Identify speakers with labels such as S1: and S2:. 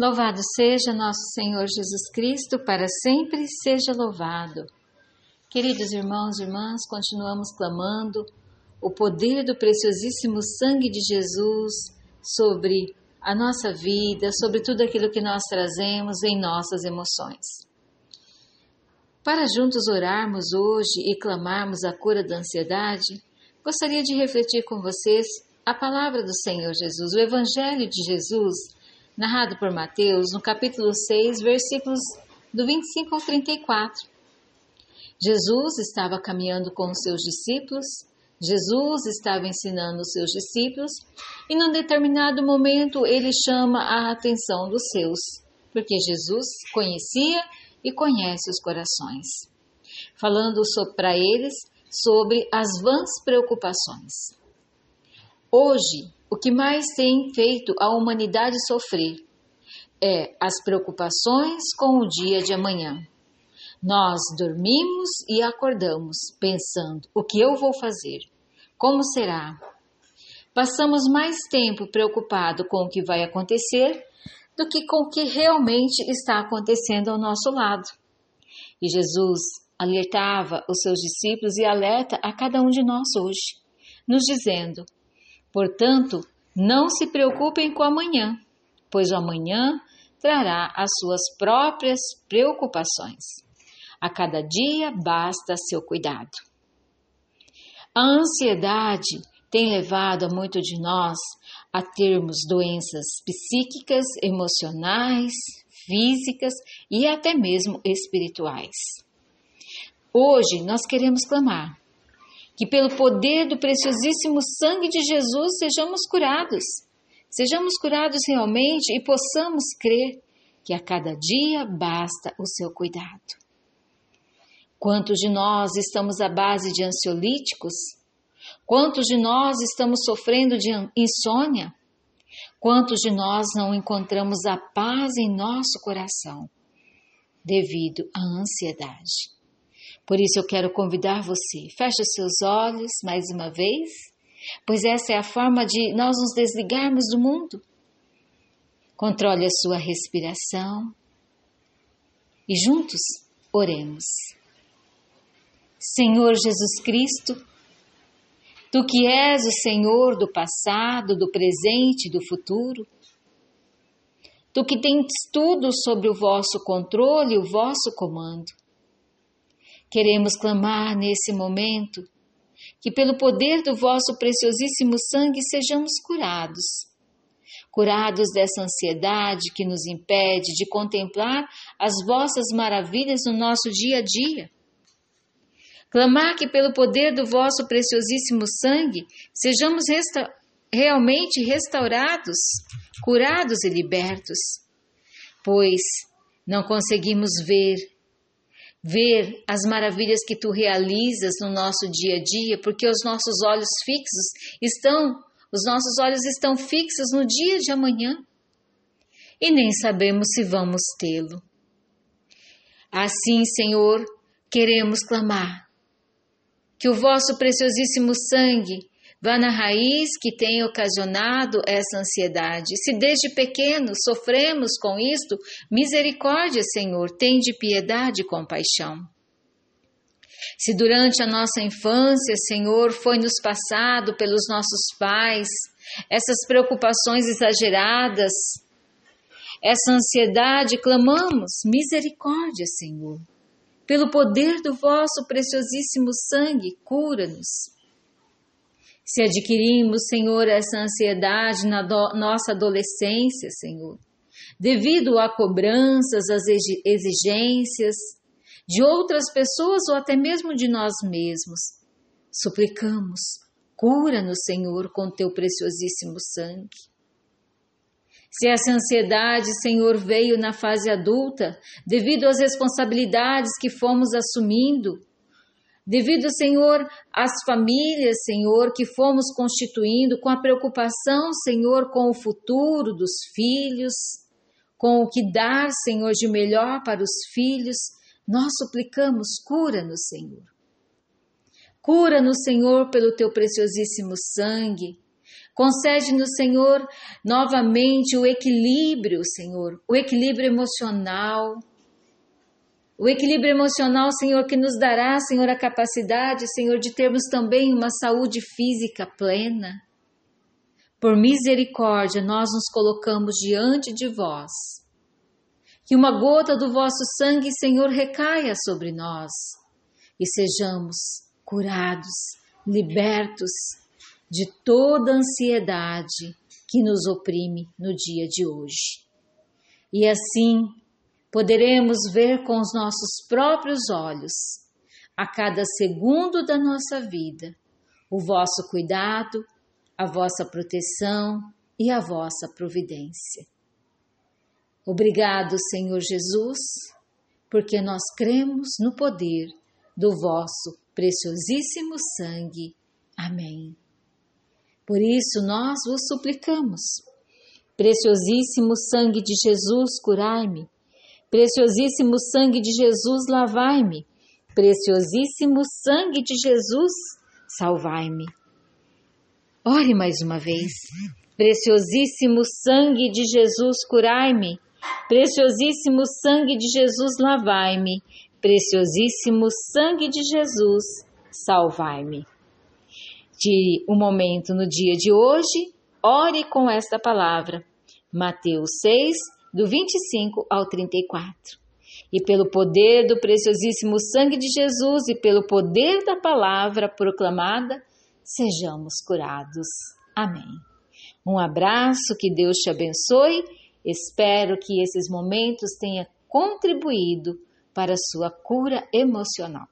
S1: Louvado seja nosso Senhor Jesus Cristo, para sempre seja louvado. Queridos irmãos e irmãs, continuamos clamando o poder do preciosíssimo sangue de Jesus sobre a nossa vida, sobre tudo aquilo que nós trazemos em nossas emoções. Para juntos orarmos hoje e clamarmos a cura da ansiedade, gostaria de refletir com vocês a palavra do Senhor Jesus, o Evangelho de Jesus, narrado por Mateus, no capítulo 6, versículos do 25 ao 34. Jesus estava caminhando com os seus discípulos, Jesus estava ensinando os seus discípulos, e num determinado momento ele chama a atenção dos seus, porque Jesus conhecia e conhece os corações, falando para eles sobre as vãs preocupações. Hoje, o que mais tem feito a humanidade sofrer é as preocupações com o dia de amanhã. Nós dormimos e acordamos pensando: o que eu vou fazer? Como será? Passamos mais tempo preocupado com o que vai acontecer do que com o que realmente está acontecendo ao nosso lado. E Jesus alertava os seus discípulos e alerta a cada um de nós hoje, nos dizendo: Portanto, não se preocupem com amanhã, pois o amanhã trará as suas próprias preocupações. A cada dia basta seu cuidado. A ansiedade tem levado a muito de nós a termos doenças psíquicas, emocionais, físicas e até mesmo espirituais. Hoje nós queremos clamar que pelo poder do preciosíssimo sangue de Jesus sejamos curados. Sejamos curados realmente e possamos crer que a cada dia basta o seu cuidado. Quantos de nós estamos à base de ansiolíticos? Quantos de nós estamos sofrendo de insônia? Quantos de nós não encontramos a paz em nosso coração devido à ansiedade? Por isso eu quero convidar você, feche seus olhos mais uma vez, pois essa é a forma de nós nos desligarmos do mundo. Controle a sua respiração e juntos oremos. Senhor Jesus Cristo, Tu que és o Senhor do passado, do presente e do futuro, Tu que tens tudo sobre o vosso controle e o vosso comando, Queremos clamar nesse momento que, pelo poder do vosso preciosíssimo sangue, sejamos curados. Curados dessa ansiedade que nos impede de contemplar as vossas maravilhas no nosso dia a dia. Clamar que, pelo poder do vosso preciosíssimo sangue, sejamos resta realmente restaurados, curados e libertos, pois não conseguimos ver ver as maravilhas que tu realizas no nosso dia a dia, porque os nossos olhos fixos estão, os nossos olhos estão fixos no dia de amanhã e nem sabemos se vamos tê-lo. Assim, Senhor, queremos clamar que o vosso preciosíssimo sangue Vá na raiz que tem ocasionado essa ansiedade. Se desde pequeno sofremos com isto, misericórdia, Senhor, tem de piedade e compaixão. Se durante a nossa infância, Senhor, foi nos passado pelos nossos pais essas preocupações exageradas, essa ansiedade, clamamos misericórdia, Senhor. Pelo poder do vosso preciosíssimo sangue, cura-nos. Se adquirimos, Senhor, essa ansiedade na do, nossa adolescência, Senhor, devido a cobranças, às exigências de outras pessoas ou até mesmo de nós mesmos, suplicamos, cura-nos, Senhor, com teu preciosíssimo sangue. Se essa ansiedade, Senhor, veio na fase adulta, devido às responsabilidades que fomos assumindo, Devido, Senhor, às famílias, Senhor, que fomos constituindo com a preocupação, Senhor, com o futuro dos filhos, com o que dar, Senhor, de melhor para os filhos, nós suplicamos, cura-nos, Senhor. Cura-nos, Senhor, pelo teu preciosíssimo sangue. Concede-nos, Senhor, novamente o equilíbrio, Senhor, o equilíbrio emocional. O equilíbrio emocional, Senhor, que nos dará, Senhor, a capacidade, Senhor, de termos também uma saúde física plena. Por misericórdia, nós nos colocamos diante de vós. Que uma gota do vosso sangue, Senhor, recaia sobre nós e sejamos curados, libertos de toda ansiedade que nos oprime no dia de hoje. E assim poderemos ver com os nossos próprios olhos, a cada segundo da nossa vida, o vosso cuidado, a vossa proteção e a vossa providência. Obrigado, Senhor Jesus, porque nós cremos no poder do vosso preciosíssimo sangue. Amém. Por isso nós vos suplicamos. Preciosíssimo sangue de Jesus, curai-me. Preciosíssimo sangue de Jesus, lavai-me. Preciosíssimo sangue de Jesus, salvai-me. Ore mais uma vez. Preciosíssimo sangue de Jesus, curai-me. Preciosíssimo sangue de Jesus, lavai-me. Preciosíssimo sangue de Jesus, salvai-me. De um momento no dia de hoje, ore com esta palavra. Mateus 6, do 25 ao 34. E pelo poder do preciosíssimo sangue de Jesus e pelo poder da palavra proclamada, sejamos curados. Amém. Um abraço, que Deus te abençoe. Espero que esses momentos tenham contribuído para a sua cura emocional.